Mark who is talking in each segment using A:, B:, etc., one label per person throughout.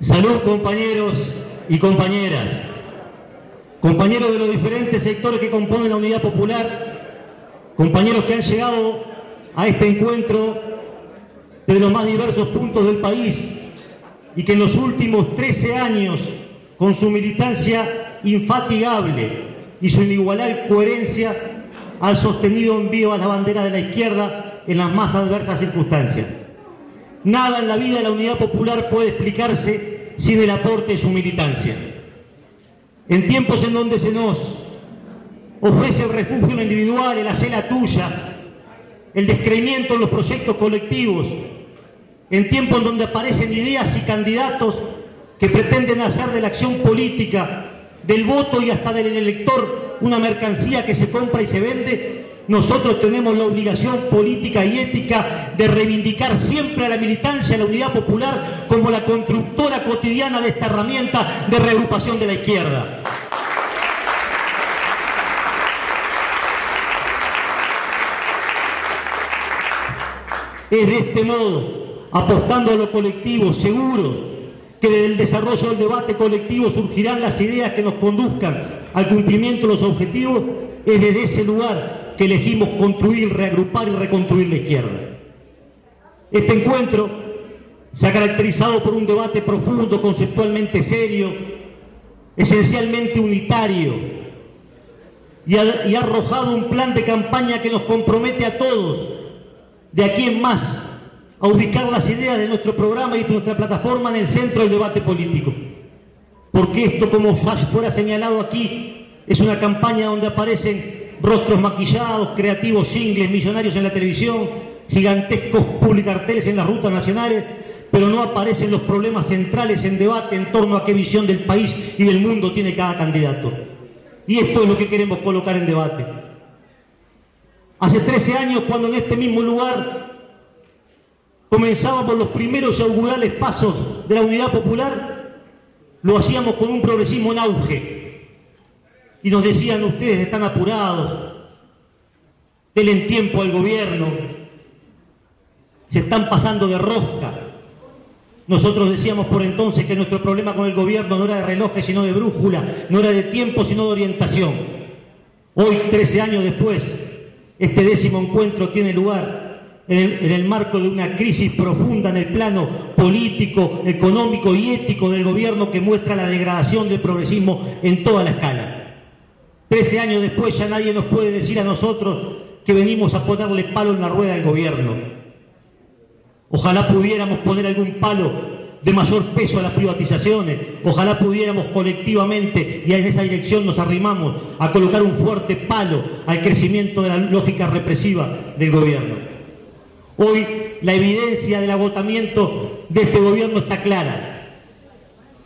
A: Salud compañeros y compañeras, compañeros de los diferentes sectores que componen la Unidad Popular, compañeros que han llegado a este encuentro de los más diversos puntos del país y que en los últimos 13 años, con su militancia infatigable y su inigualable coherencia, han sostenido en vivo a la bandera de la izquierda en las más adversas circunstancias. Nada en la vida de la unidad popular puede explicarse sin el aporte de su militancia. En tiempos en donde se nos ofrece el refugio individual, el hacer la tuya, el descreimiento en los proyectos colectivos, en tiempos en donde aparecen ideas y candidatos que pretenden hacer de la acción política, del voto y hasta del elector una mercancía que se compra y se vende, nosotros tenemos la obligación política y ética de reivindicar siempre a la militancia, a la unidad popular, como la constructora cotidiana de esta herramienta de reagrupación de la izquierda. Es de este modo, apostando a lo colectivo, seguro que del desarrollo del debate colectivo surgirán las ideas que nos conduzcan al cumplimiento de los objetivos, es desde ese lugar que elegimos construir, reagrupar y reconstruir la izquierda. Este encuentro se ha caracterizado por un debate profundo, conceptualmente serio, esencialmente unitario, y ha, arrojado un plan de campaña que nos compromete a todos, de aquí en más, a ubicar las ideas de nuestro programa y nuestra plataforma en el centro del debate político. Porque esto, como fuera señalado aquí, es una campaña donde aparecen rostros maquillados, creativos jingles, millonarios en la televisión, gigantescos publicarteles en las rutas nacionales, pero no aparecen los problemas centrales en debate en torno a qué visión del país y del mundo tiene cada candidato. Y esto es lo que queremos colocar en debate. Hace 13 años, cuando en este mismo lugar comenzábamos los primeros augurales pasos de la unidad popular, lo hacíamos con un progresismo en auge. Y nos decían, ustedes están apurados, denle tiempo al gobierno, se están pasando de rosca. Nosotros decíamos por entonces que nuestro problema con el gobierno no era de relojes, sino de brújula, no era de tiempo, sino de orientación. Hoy, 13 años después, este décimo encuentro tiene lugar en el, marco de una crisis profunda en el plano político, económico y ético del gobierno que muestra la degradación del progresismo en toda la escala. Trece años después ya nadie nos puede decir a nosotros que venimos a ponerle palo en la rueda del gobierno. Ojalá pudiéramos poner algún palo de mayor peso a las privatizaciones. Ojalá pudiéramos colectivamente, y en esa dirección nos arrimamos, a colocar un fuerte palo al crecimiento de la lógica represiva del gobierno. Hoy la evidencia del agotamiento de este gobierno está clara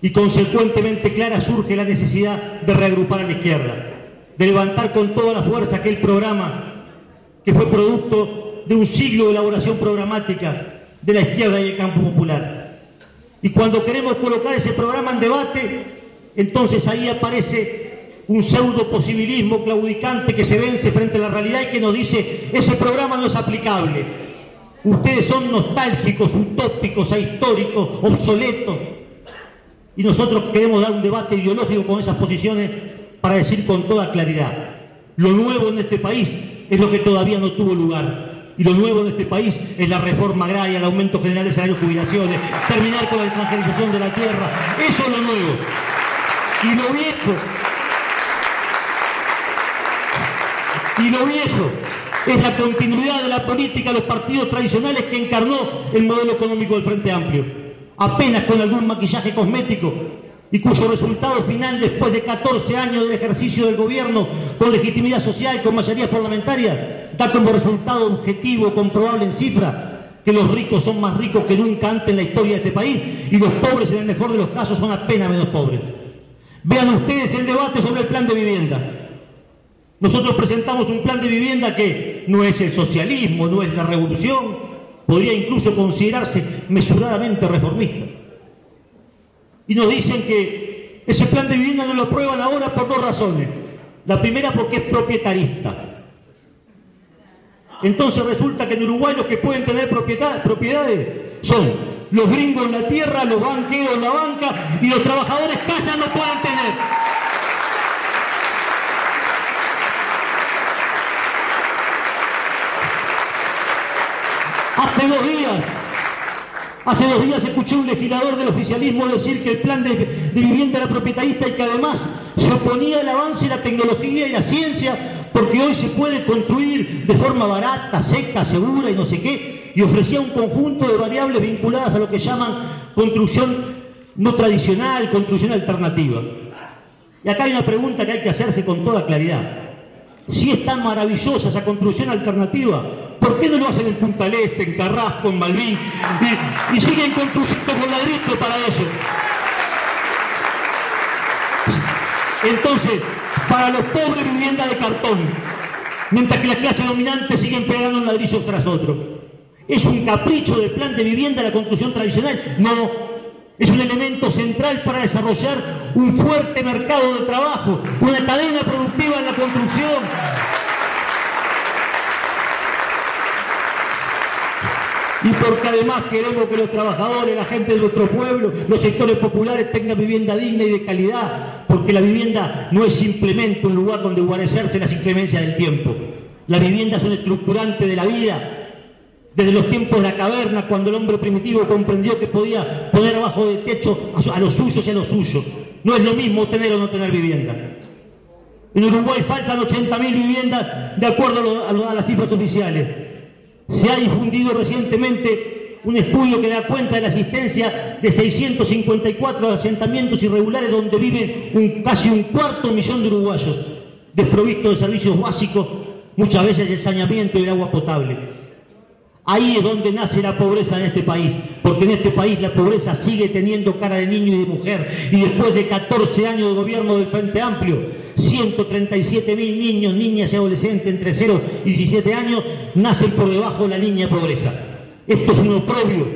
A: y consecuentemente clara surge la necesidad de reagrupar a la izquierda, de levantar con toda la fuerza aquel programa que fue producto de un siglo de elaboración programática de la izquierda y el campo popular. Y cuando queremos colocar ese programa en debate, entonces ahí aparece un pseudo posibilismo claudicante que se vence frente a la realidad y que nos dice ese programa no es aplicable, Ustedes son nostálgicos, utópicos, ahistóricos, obsoletos. Y nosotros queremos dar un debate ideológico con esas posiciones para decir con toda claridad, lo nuevo en este país es lo que todavía no tuvo lugar. Y lo nuevo en este país es la reforma agraria, el aumento general de salarios jubilaciones, terminar con la extranjerización de la tierra. Eso es lo nuevo. Y lo viejo. Y lo viejo es la continuidad de la política de los partidos tradicionales que encarnó el modelo económico del Frente Amplio, apenas con algún maquillaje cosmético y cuyo resultado final, después de 14 años del ejercicio del gobierno con legitimidad social, con mayoría parlamentaria, da como resultado objetivo, comprobable en cifra, que los ricos son más ricos que nunca antes en la historia de este país y los pobres, en el mejor de los casos, son apenas menos pobres. Vean ustedes el debate sobre el plan de vivienda. Nosotros presentamos un plan de vivienda que no es el socialismo, no es la revolución, podría incluso considerarse mesuradamente reformista. Y nos dicen que ese plan de vivienda no lo aprueban ahora por dos razones. La primera porque es propietarista. Entonces resulta que en Uruguay los que pueden tener propiedades son los gringos en la tierra, los banqueros en la banca y los trabajadores casa no pueden tener. Hace dos días, hace dos días escuché un legislador del oficialismo decir que el plan de, vivienda era propietarista y que además se oponía al avance de la tecnología y la ciencia porque hoy se puede construir de forma barata, seca, segura y no sé qué, y ofrecía un conjunto de variables vinculadas a lo que llaman construcción no tradicional, construcción alternativa. Y acá hay una pregunta que hay que hacerse con toda claridad. Si es tan maravillosa esa construcción alternativa, ¿por qué no lo hacen en Punta Este, en Carrasco, en Malvin? Y, siguen construyendo con ladrillo para eso. Entonces, para los pobres vivienda de cartón, mientras que las clases dominantes siguen pegando un ladrillo tras otro. ¿Es un capricho del plan de vivienda la construcción tradicional? No, es un elemento central para desarrollar un fuerte mercado de trabajo, una cadena productiva en la construcción. Y porque además queremos que los trabajadores, la gente de nuestro pueblo, los sectores populares tengan vivienda digna y de calidad, porque la vivienda no es simplemente un lugar donde guarecerse las inclemencias del tiempo. La vivienda es un estructurante de la vida, desde los tiempos de la caverna, cuando el hombre primitivo comprendió que podía poner abajo del techo a los suyos y a los suyos. No es lo mismo tener o no tener vivienda. En Uruguay faltan 80.000 viviendas de acuerdo a, las cifras oficiales. Se ha difundido recientemente un estudio que da cuenta de la existencia de 654 asentamientos irregulares donde viven casi un cuarto millón de uruguayos, desprovistos de servicios básicos, muchas veces de saneamiento y de agua potable. Ahí es donde nace la pobreza en este país, porque en este país la pobreza sigue teniendo cara de niño y de mujer. Y después de 14 años de gobierno del Frente Amplio, 137 mil niños, niñas y adolescentes entre 0 y 17 años nacen por debajo de la línea de pobreza. Esto es un oprobio,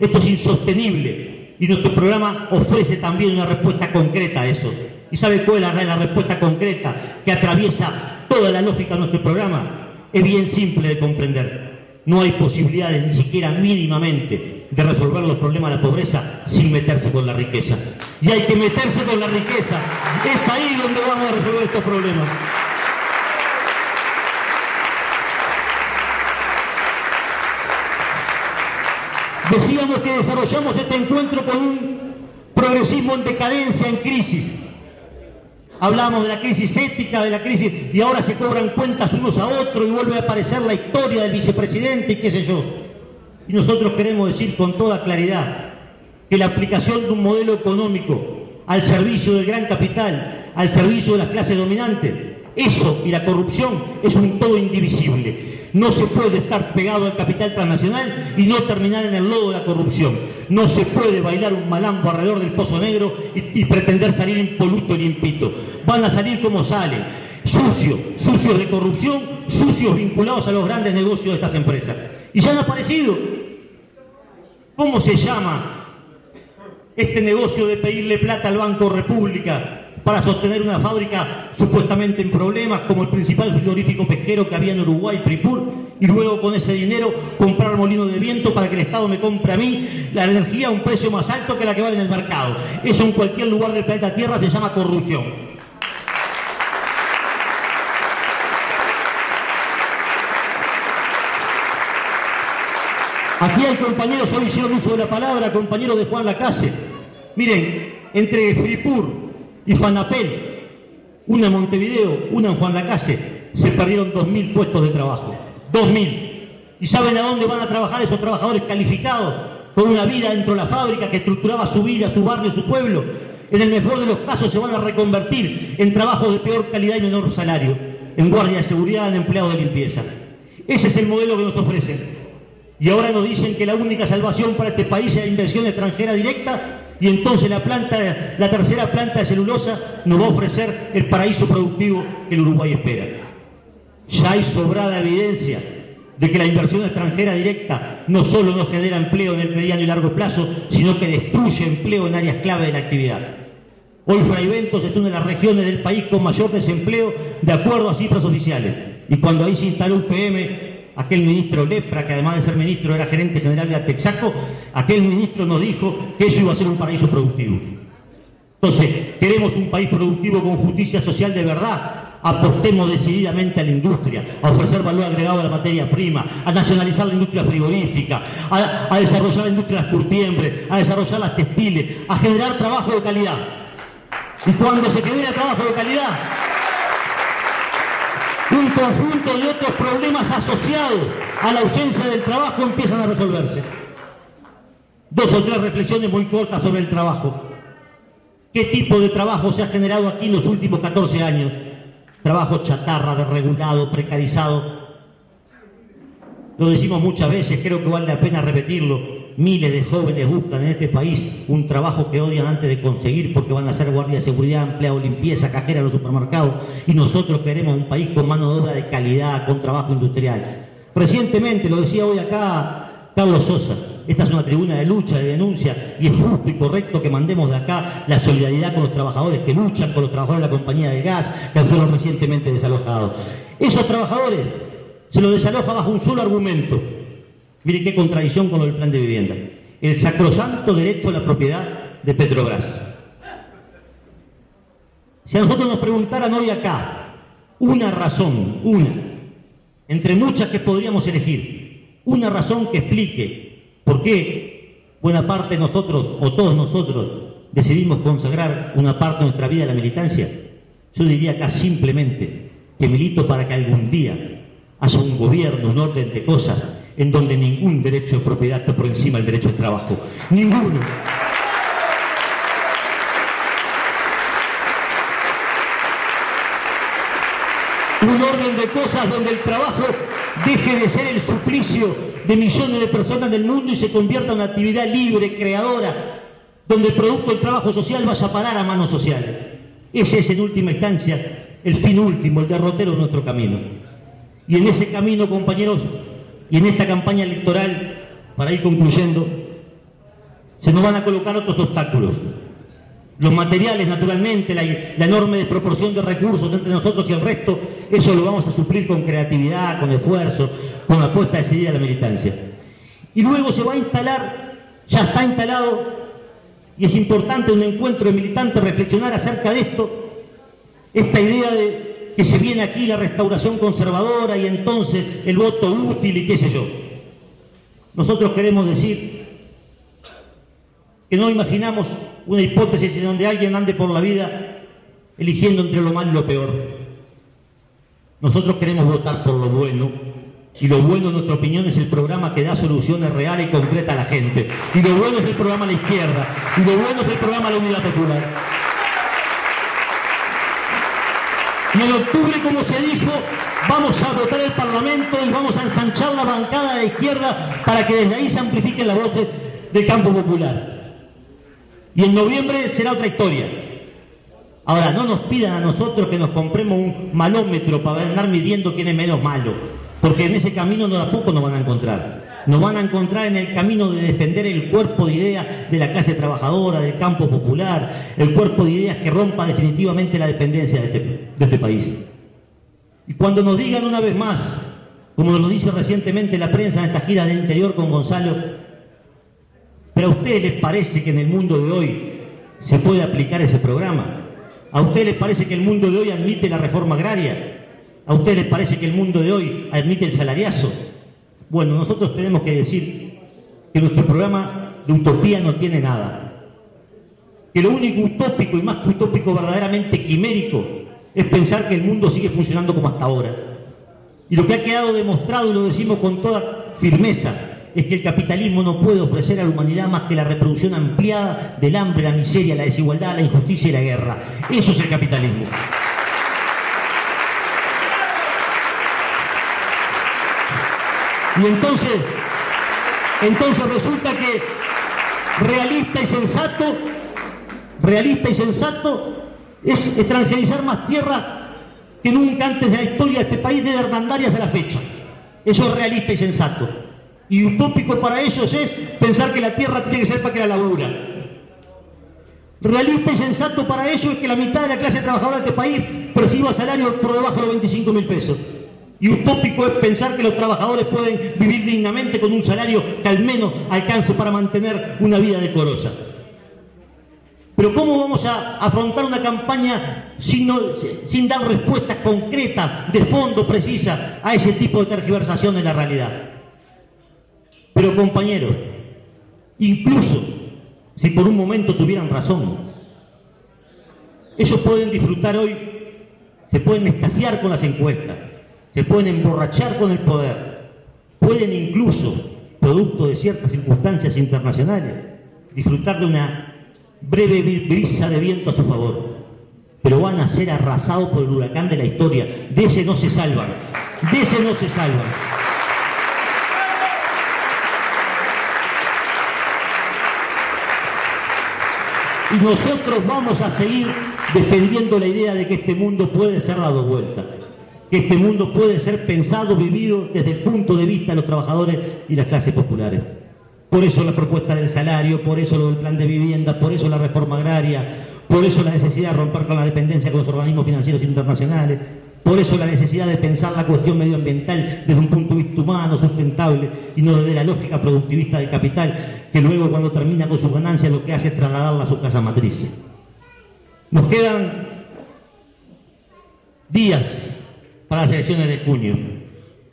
A: esto es insostenible. Y nuestro programa ofrece también una respuesta concreta a eso. ¿Y sabe cuál es la respuesta concreta que atraviesa toda la lógica de nuestro programa? Es bien simple de comprender no hay posibilidades ni siquiera mínimamente de resolver los problemas de la pobreza sin meterse con la riqueza. Y hay que meterse con la riqueza. Es ahí donde vamos a resolver estos problemas. Decíamos que desarrollamos este encuentro con un progresismo en decadencia, en crisis. Hablamos de la crisis ética, de la crisis, y ahora se cobran cuentas unos a otros y vuelve a aparecer la historia del vicepresidente y qué sé yo. Y nosotros queremos decir con toda claridad que la aplicación de un modelo económico al servicio del gran capital, al servicio de las clases dominantes, eso y la corrupción es un todo indivisible. No se puede estar pegado al capital transnacional y no terminar en el lodo de la corrupción. No se puede bailar un malambo alrededor del pozo negro y, pretender salir impoluto y limpito. Van a salir como salen, sucios, sucios de corrupción, sucios vinculados a los grandes negocios de estas empresas. Y ya han aparecido. ¿Cómo se llama este negocio de pedirle plata al Banco República para sostener una fábrica supuestamente en problemas como el principal frigorífico pesquero que había en Uruguay, Fripur, y luego con ese dinero comprar molinos de viento para que el Estado me compre a mí la energía a un precio más alto que la que vale en el mercado. Eso en cualquier lugar del planeta Tierra se llama corrupción. Aquí hay compañeros, hoy hicieron uso de la palabra, compañeros de Juan Lacase. Miren, entre Fripur, y Fanapel, una en Montevideo, una en Juan Lacase, se perdieron 2.000 puestos de trabajo. 2.000. ¿Y saben a dónde van a trabajar esos trabajadores calificados? Con una vida dentro de la fábrica que estructuraba su vida, su barrio, su pueblo. En el mejor de los casos se van a reconvertir en trabajos de peor calidad y menor salario, en guardia de seguridad, en empleado de limpieza. Ese es el modelo que nos ofrecen. Y ahora nos dicen que la única salvación para este país es la inversión extranjera directa y entonces la, planta, la tercera planta de celulosa nos va a ofrecer el paraíso productivo que el Uruguay espera. Ya hay sobrada evidencia de que la inversión extranjera directa no solo no genera empleo en el mediano y largo plazo, sino que destruye empleo en áreas clave de la actividad. Hoy Fraiventos es una de las regiones del país con mayor desempleo de acuerdo a cifras oficiales. Y cuando ahí se instaló un PM, aquel ministro Lepra, que además de ser ministro era gerente general de Atexaco, aquel ministro nos dijo que eso iba a ser un paraíso productivo. Entonces, queremos un país productivo con justicia social de verdad, apostemos decididamente a la industria, a ofrecer valor agregado a la materia prima, a nacionalizar la industria frigorífica, a, desarrollar la industria de las curtiembres, a desarrollar las textiles, a generar trabajo de calidad. Y cuando se genera trabajo de calidad, un conjunto de otros problemas asociados a la ausencia del trabajo empiezan a resolverse. Dos o tres reflexiones muy cortas sobre el trabajo. ¿Qué tipo de trabajo se ha generado aquí en los últimos 14 años? Trabajo chatarra, desregulado, precarizado. Lo decimos muchas veces, creo que vale la pena repetirlo. Miles de jóvenes buscan en este país un trabajo que odian antes de conseguir porque van a ser guardia de seguridad, empleado limpieza, cajera en los supermercados y nosotros queremos un país con mano de obra de calidad, con trabajo industrial. Recientemente, lo decía hoy acá Carlos Sosa, esta es una tribuna de lucha, de denuncia, y es justo y correcto que mandemos de acá la solidaridad con los trabajadores que luchan, con los trabajadores de la compañía de gas, que fueron recientemente desalojados. Esos trabajadores se los desaloja bajo un solo argumento, Mire qué contradicción con el plan de vivienda. El sacrosanto derecho a la propiedad de Petrobras. Si a nosotros nos preguntaran hoy acá una razón, una, entre muchas que podríamos elegir, una razón que explique por qué buena parte de nosotros o todos nosotros decidimos consagrar una parte de nuestra vida a la militancia, yo diría acá simplemente que milito para que algún día haya un gobierno, un orden de cosas en donde ningún derecho de propiedad está por encima del derecho al trabajo. Ninguno. Un orden de cosas donde el trabajo deje de ser el suplicio de millones de personas del mundo y se convierta en una actividad libre, creadora, donde el producto del trabajo social vaya a parar a mano social. Ese es en última instancia el fin último, el derrotero de nuestro camino. Y en ese camino, compañeros, y en esta campaña electoral, para ir concluyendo, se nos van a colocar otros obstáculos. Los materiales, naturalmente, la, enorme desproporción de recursos entre nosotros y el resto, eso lo vamos a suplir con creatividad, con esfuerzo, con apuesta decidida a la militancia. Y luego se va a instalar, ya está instalado, y es importante un encuentro de militantes reflexionar acerca de esto, esta idea de que se viene aquí la restauración conservadora y entonces el voto útil y qué sé yo. Nosotros queremos decir que no imaginamos una hipótesis en donde alguien ande por la vida eligiendo entre lo malo y lo peor. Nosotros queremos votar por lo bueno y lo bueno, en nuestra opinión, es el programa que da soluciones reales y concretas a la gente. Y lo bueno es el programa a la izquierda. Y lo bueno es el programa a la unidad popular. Y en octubre, como se dijo, vamos a votar el Parlamento y vamos a ensanchar la bancada de izquierda para que desde ahí se amplifiquen las voces del campo popular. Y en noviembre será otra historia. Ahora, no nos pidan a nosotros que nos compremos un malómetro para andar midiendo quién es menos malo, porque en ese camino no a poco nos van a encontrar nos van a encontrar en el camino de defender el cuerpo de ideas de la clase trabajadora, del campo popular, el cuerpo de ideas que rompa definitivamente la dependencia de este, este país. Y cuando nos digan una vez más, como nos lo dice recientemente la prensa en esta gira del interior con Gonzalo, pero a ustedes les parece que en el mundo de hoy se puede aplicar ese programa. ¿A ustedes les parece que el mundo de hoy admite la reforma agraria? ¿A ustedes les parece que el mundo de hoy admite el salariazo? Bueno, nosotros tenemos que decir que nuestro programa de utopía no tiene nada. Que lo único utópico y más que utópico verdaderamente quimérico es pensar que el mundo sigue funcionando como hasta ahora. Y lo que ha quedado demostrado, y lo decimos con toda firmeza, es que el capitalismo no puede ofrecer a la humanidad más que la reproducción ampliada del hambre, la miseria, la desigualdad, la injusticia y la guerra. Eso es el capitalismo. Y entonces, entonces resulta que realista y sensato, realista y sensato es extranjerizar más tierras que nunca antes de la historia de este país de Hernandarias a la fecha. Eso es realista y sensato. Y utópico para ellos es pensar que la tierra tiene que ser para que la labura. Realista y sensato para ellos es que la mitad de la clase trabajadora de este país perciba salario por debajo de los 25 mil pesos. Y utópico es pensar que los trabajadores pueden vivir dignamente con un salario que al menos alcance para mantener una vida decorosa. Pero ¿cómo vamos a afrontar una campaña sin, sin dar respuestas concretas, de fondo, precisas, a ese tipo de tergiversación de la realidad? Pero compañeros, incluso si por un momento tuvieran razón, ellos pueden disfrutar hoy, se pueden escasear con las encuestas, se pueden emborrachar con el poder, pueden incluso, producto de ciertas circunstancias internacionales, disfrutar de una breve brisa de viento a su favor, pero van a ser arrasados por el huracán de la historia. De ese no se salvan, de ese no se salvan. Y nosotros vamos a seguir defendiendo la idea de que este mundo puede ser dado vuelta, que este mundo puede ser pensado, vivido desde el punto de vista de los trabajadores y las clases populares. Por eso la propuesta del salario, por eso lo del plan de vivienda, por eso la reforma agraria, por eso la necesidad de romper con la dependencia con los organismos financieros internacionales, por eso la necesidad de pensar la cuestión medioambiental desde un punto de vista humano, sustentable, y no desde la lógica productivista del capital, que luego cuando termina con sus ganancias lo que hace es trasladarla a su casa matriz. Nos quedan días para las elecciones de junio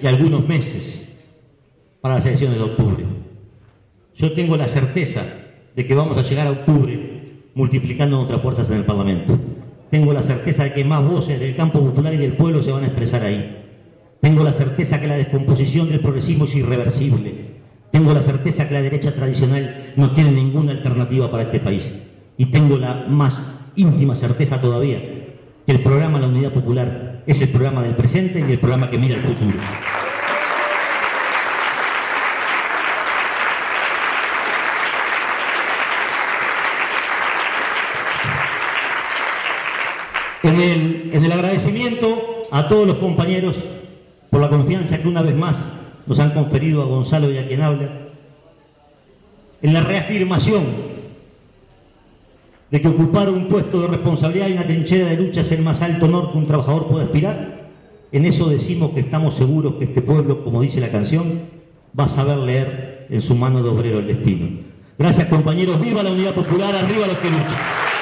A: y algunos meses para las elecciones de octubre. Yo tengo la certeza de que vamos a llegar a octubre multiplicando nuestras fuerzas en el Parlamento. Tengo la certeza de que más voces del campo popular y del pueblo se van a expresar ahí. Tengo la certeza que la descomposición del progresismo es irreversible. Tengo la certeza que la derecha tradicional no tiene ninguna alternativa para este país. Y tengo la más íntima certeza todavía que el programa La Unidad Popular es el programa del presente y el programa que mira el futuro. En el, en el, agradecimiento a todos los compañeros por la confianza que una vez más nos han conferido a Gonzalo y a quien habla, en la reafirmación de que ocupar un puesto de responsabilidad y una trinchera de lucha es el más alto honor que un trabajador puede aspirar, en eso decimos que estamos seguros que este pueblo, como dice la canción, va a saber leer en su mano de obrero el destino. Gracias compañeros, viva la unidad popular, arriba los que luchan.